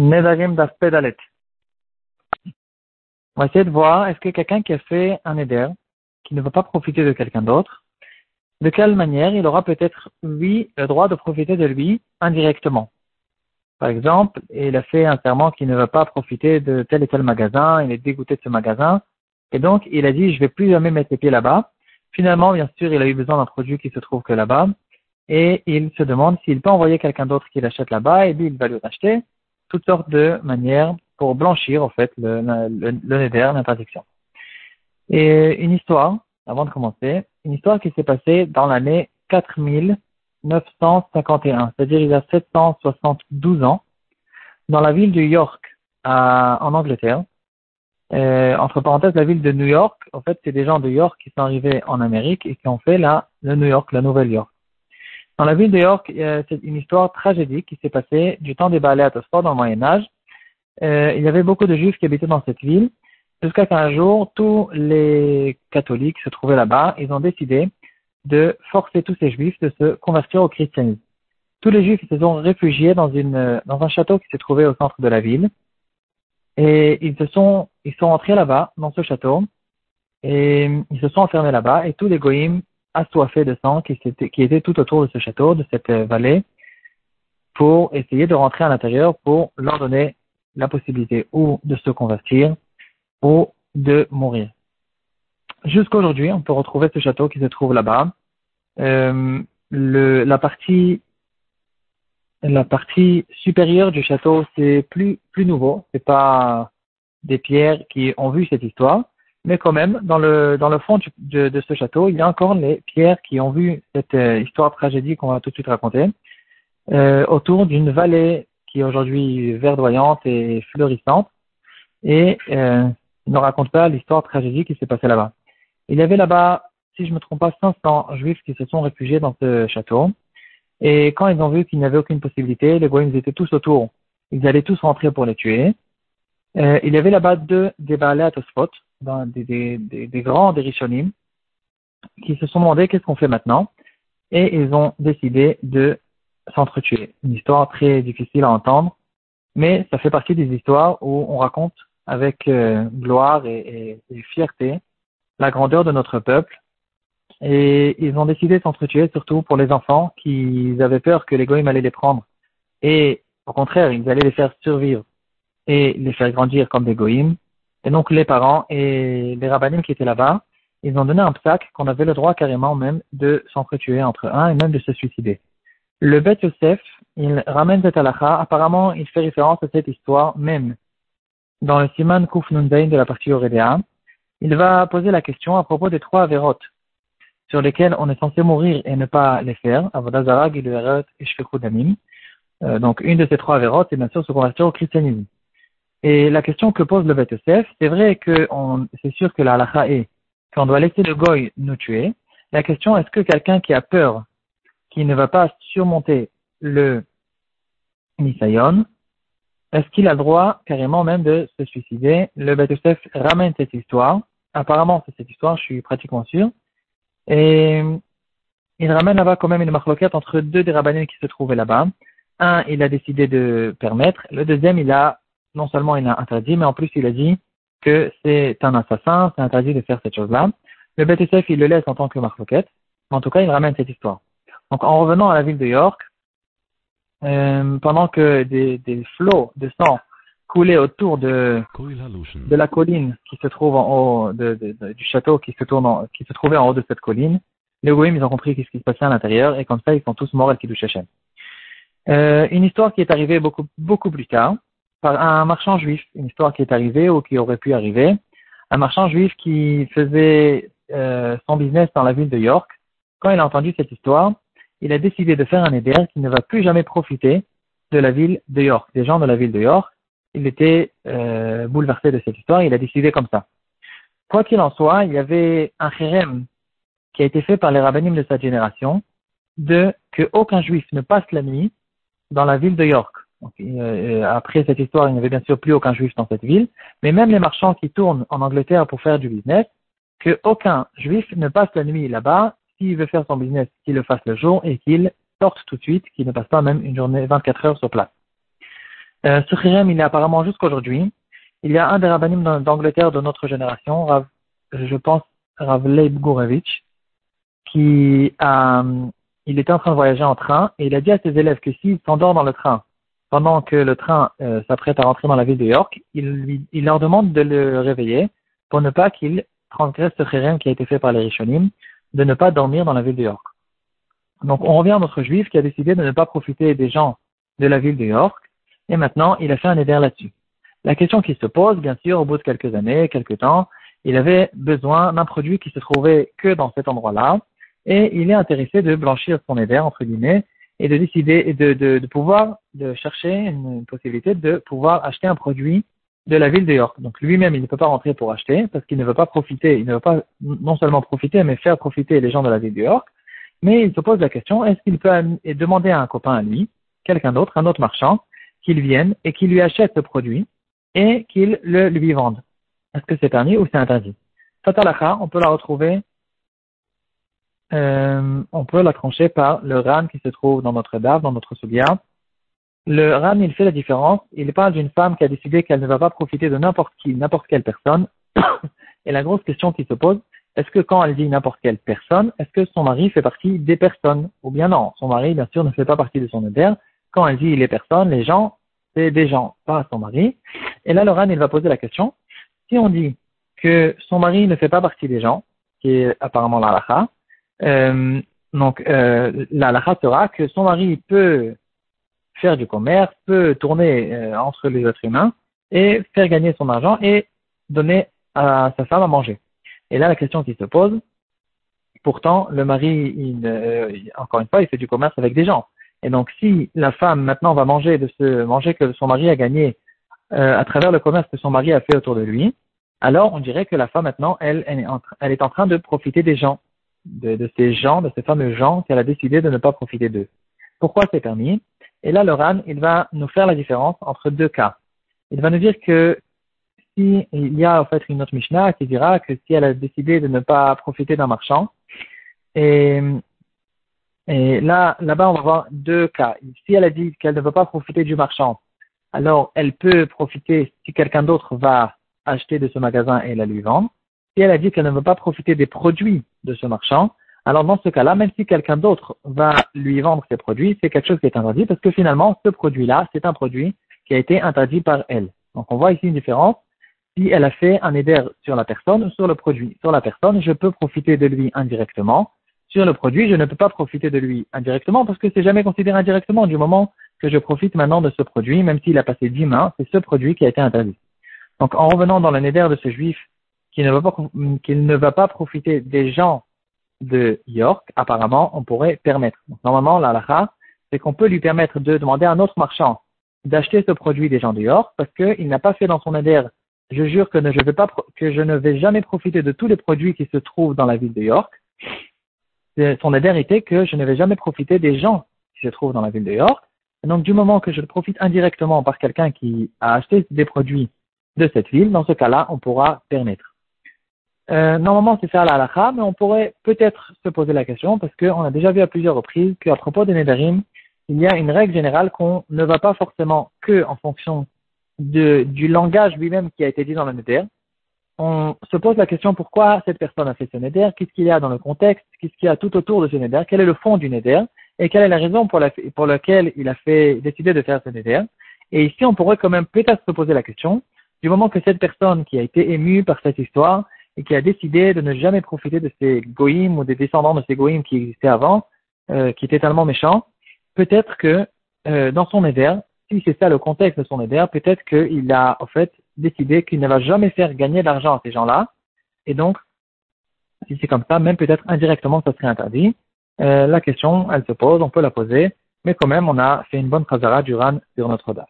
Nedarim d'Aspedalet. On va essayer de voir, est-ce que quelqu'un qui a fait un Neder, qui ne veut pas profiter de quelqu'un d'autre, de quelle manière il aura peut-être, lui, le droit de profiter de lui indirectement? Par exemple, il a fait un serment qui ne veut pas profiter de tel et tel magasin, il est dégoûté de ce magasin, et donc il a dit, je vais plus jamais mettre les pieds là-bas. Finalement, bien sûr, il a eu besoin d'un produit qui se trouve que là-bas, et il se demande s'il peut envoyer quelqu'un d'autre qui l'achète là-bas, et lui, il va lui racheter toutes sortes de manières pour blanchir, en fait, le, le, le l'interdiction. Et une histoire, avant de commencer, une histoire qui s'est passée dans l'année 4951, c'est-à-dire il y a 772 ans, dans la ville de York, à, en Angleterre. Euh, entre parenthèses, la ville de New York, en fait, c'est des gens de York qui sont arrivés en Amérique et qui ont fait la, le New York, la Nouvelle-York. Dans la ville de York, c'est une histoire tragédique qui s'est passée du temps des balais à Tosford dans le Moyen Âge. Euh, il y avait beaucoup de juifs qui habitaient dans cette ville, jusqu'à qu'un jour, tous les catholiques se trouvaient là-bas. Ils ont décidé de forcer tous ces juifs de se convertir au christianisme. Tous les juifs se sont réfugiés dans, un château qui se trouvait au centre de la ville. Et ils se sont, ils entrés là-bas, dans ce château, et ils se sont enfermés là-bas, et tous les goïms assoiffés de sang qui, qui étaient tout autour de ce château, de cette euh, vallée, pour essayer de rentrer à l'intérieur pour leur donner la possibilité ou de se convertir ou de mourir. Jusqu'aujourd'hui, on peut retrouver ce château qui se trouve là-bas. Euh, la partie la partie supérieure du château, c'est plus plus nouveau. C'est pas des pierres qui ont vu cette histoire mais quand même, dans le, dans le fond de, de, ce château, il y a encore les pierres qui ont vu cette euh, histoire tragédie qu'on va tout de suite raconter, euh, autour d'une vallée qui est aujourd'hui verdoyante et fleurissante, et euh, ne raconte pas l'histoire tragédie qui s'est passée là-bas. Il y avait là-bas, si je me trompe pas, 500 juifs qui se sont réfugiés dans ce château, et quand ils ont vu qu'il n'y avait aucune possibilité, les goïms étaient tous autour, ils allaient tous rentrer pour les tuer. Euh, il y avait là-bas deux des à Tosfot, des, des, des, grands qui se sont demandé qu'est-ce qu'on fait maintenant et ils ont décidé de s'entretuer. Une histoire très difficile à entendre, mais ça fait partie des histoires où on raconte avec euh, gloire et, et, fierté la grandeur de notre peuple. Et ils ont décidé de s'entretuer surtout pour les enfants qui avaient peur que les goïms allaient les prendre. Et au contraire, ils allaient les faire survivre et les faire grandir comme des goïms et donc les parents et les rabbinim qui étaient là-bas, ils ont donné un psaque qu'on avait le droit carrément même de s'entretuer entre un et même de se suicider. Le Bet Yosef, il ramène cette halakha, apparemment il fait référence à cette histoire même. Dans le Siman Kuf de la partie Aurélia, il va poser la question à propos des trois avérotes sur lesquelles on est censé mourir et ne pas les faire, et. Euh, donc une de ces trois avérotes, c'est bien sûr se convertir au christianisme. Et la question que pose le Bet c'est vrai que c'est sûr que la halakha est qu'on doit laisser le goy nous tuer. La question, est-ce que quelqu'un qui a peur, qui ne va pas surmonter le nisayon, est-ce qu'il a le droit carrément même de se suicider? Le Bet ramène cette histoire. Apparemment, c'est cette histoire, je suis pratiquement sûr. Et il ramène là-bas quand même une marloquette entre deux des rabbinins qui se trouvaient là-bas. Un, il a décidé de permettre. Le deuxième, il a non seulement il a interdit, mais en plus il a dit que c'est un assassin, c'est interdit de faire cette chose-là. Le BTSF, il le laisse en tant que marloquette, mais en tout cas, il ramène cette histoire. Donc, en revenant à la ville de York, euh, pendant que des, des flots de sang coulaient autour de, de la colline qui se trouve en haut de, du château qui se, tourne qui se trouvait en haut de cette colline, les Goïms, ils ont compris ce qui se passait à l'intérieur et comme ça, ils sont tous morts à Kiddush Euh, une histoire qui est arrivée beaucoup, beaucoup plus tard, par un marchand juif, une histoire qui est arrivée ou qui aurait pu arriver. Un marchand juif qui faisait euh, son business dans la ville de York, quand il a entendu cette histoire, il a décidé de faire un éder qui ne va plus jamais profiter de la ville de York, des gens de la ville de York. Il était euh, bouleversé de cette histoire, il a décidé comme ça. Quoi qu'il en soit, il y avait un chérem qui a été fait par les rabbinim de sa génération, de que aucun juif ne passe la nuit dans la ville de York. Euh, après cette histoire, il n'y avait bien sûr plus aucun juif dans cette ville, mais même les marchands qui tournent en Angleterre pour faire du business, qu'aucun juif ne passe la nuit là-bas, s'il veut faire son business, qu'il le fasse le jour et qu'il sorte tout de suite, qu'il ne passe pas même une journée 24 heures sur place. Euh, ce chérem, il est apparemment jusqu'aujourd'hui. Il y a un des rabbinim d'Angleterre de notre génération, Rav, je pense Rav Leib qui a, il était en train de voyager en train et il a dit à ses élèves que s'il s'endort dans le train pendant que le train euh, s'apprête à rentrer dans la ville de York, il, leur demande de le réveiller pour ne pas qu'il transgresse ce chérem qui a été fait par les Rishonim, de ne pas dormir dans la ville de York. Donc on revient à notre juif qui a décidé de ne pas profiter des gens de la ville de York, et maintenant il a fait un éder là-dessus. La question qui se pose, bien sûr, au bout de quelques années, quelques temps, il avait besoin d'un produit qui se trouvait que dans cet endroit-là, et il est intéressé de blanchir son éder, entre guillemets, et de décider, de, de, de pouvoir, de chercher une possibilité de pouvoir acheter un produit de la ville de York. Donc lui-même, il ne peut pas rentrer pour acheter parce qu'il ne veut pas profiter, il ne veut pas non seulement profiter, mais faire profiter les gens de la ville de York. Mais il se pose la question, est-ce qu'il peut demander à un copain à lui, quelqu'un d'autre, un autre marchand, qu'il vienne et qu'il lui achète ce produit et qu'il le lui vende? Est-ce que c'est permis ou c'est interdit? Fatalaka, on peut la retrouver, euh, on peut la trancher par le ran qui se trouve dans notre dave, dans notre soulière. Le ran, il fait la différence. Il parle d'une femme qui a décidé qu'elle ne va pas profiter de n'importe qui, n'importe quelle personne. et la grosse question qui se pose, est-ce que quand elle dit n'importe quelle personne, est-ce que son mari fait partie des personnes? Ou bien non, son mari, bien sûr, ne fait pas partie de son éder. Quand elle dit les personnes, les gens, c'est des gens, pas son mari. Et là, le ran, il va poser la question. Si on dit que son mari ne fait pas partie des gens, qui est apparemment la euh, donc euh, la sera que son mari peut faire du commerce, peut tourner euh, entre les êtres humains et faire gagner son argent et donner à sa femme à manger. Et là, la question qui se pose, pourtant, le mari, il, euh, encore une fois, il fait du commerce avec des gens. Et donc, si la femme maintenant va manger de ce manger que son mari a gagné euh, à travers le commerce que son mari a fait autour de lui, alors on dirait que la femme maintenant, elle est en train de profiter des gens, de, ces gens, de ces fameux gens qu'elle a décidé de ne pas profiter d'eux. Pourquoi c'est permis? Et là, le RAN, il va nous faire la différence entre deux cas. Il va nous dire que si il y a en fait une autre Mishnah qui dira que si elle a décidé de ne pas profiter d'un marchand, et, et là, là-bas, on va voir deux cas. Si elle a dit qu'elle ne veut pas profiter du marchand, alors elle peut profiter si quelqu'un d'autre va acheter de ce magasin et la lui vendre. Elle a dit qu'elle ne veut pas profiter des produits de ce marchand, alors dans ce cas-là, même si quelqu'un d'autre va lui vendre ses produits, c'est quelque chose qui est interdit parce que finalement, ce produit-là, c'est un produit qui a été interdit par elle. Donc on voit ici une différence. Si elle a fait un éder sur la personne sur le produit. Sur la personne, je peux profiter de lui indirectement. Sur le produit, je ne peux pas profiter de lui indirectement parce que c'est jamais considéré indirectement du moment que je profite maintenant de ce produit, même s'il a passé dix mains, c'est ce produit qui a été interdit. Donc en revenant dans le néder de ce juif qu'il ne va pas profiter des gens de York, apparemment, on pourrait permettre. normalement, la c'est qu'on peut lui permettre de demander à un autre marchand d'acheter ce produit des gens de York parce qu'il n'a pas fait dans son adhère je jure que, je ne vais jamais profiter de tous les produits qui se trouvent dans la ville de York. Son adhère était que je ne vais jamais profiter des gens qui se trouvent dans la ville de York. donc, du moment que je profite indirectement par quelqu'un qui a acheté des produits de cette ville, dans ce cas-là, on pourra permettre. Euh, normalement, c'est faire la halakha, mais on pourrait peut-être se poser la question parce qu'on a déjà vu à plusieurs reprises qu'à propos des Nedarim, il y a une règle générale qu'on ne va pas forcément que en fonction de, du langage lui-même qui a été dit dans le Neder. On se pose la question pourquoi cette personne a fait ce Neder, qu'est-ce qu'il y a dans le contexte, qu'est-ce qu'il y a tout autour de ce Neder, quel est le fond du Neder? Et quelle est la raison pour, la, pour laquelle il a fait décider de faire ce Neder? Et ici, on pourrait quand même peut-être se poser la question du moment que cette personne qui a été émue par cette histoire et qui a décidé de ne jamais profiter de ces goïms ou des descendants de ces goïms qui existaient avant, euh, qui étaient tellement méchants, peut-être que euh, dans son éder, si c'est ça le contexte de son éder, peut-être qu'il a en fait décidé qu'il ne va jamais faire gagner d'argent à ces gens-là, et donc si c'est comme ça, même peut-être indirectement ça serait interdit. Euh, la question, elle se pose, on peut la poser, mais quand même on a fait une bonne khazara du ran sur notre date.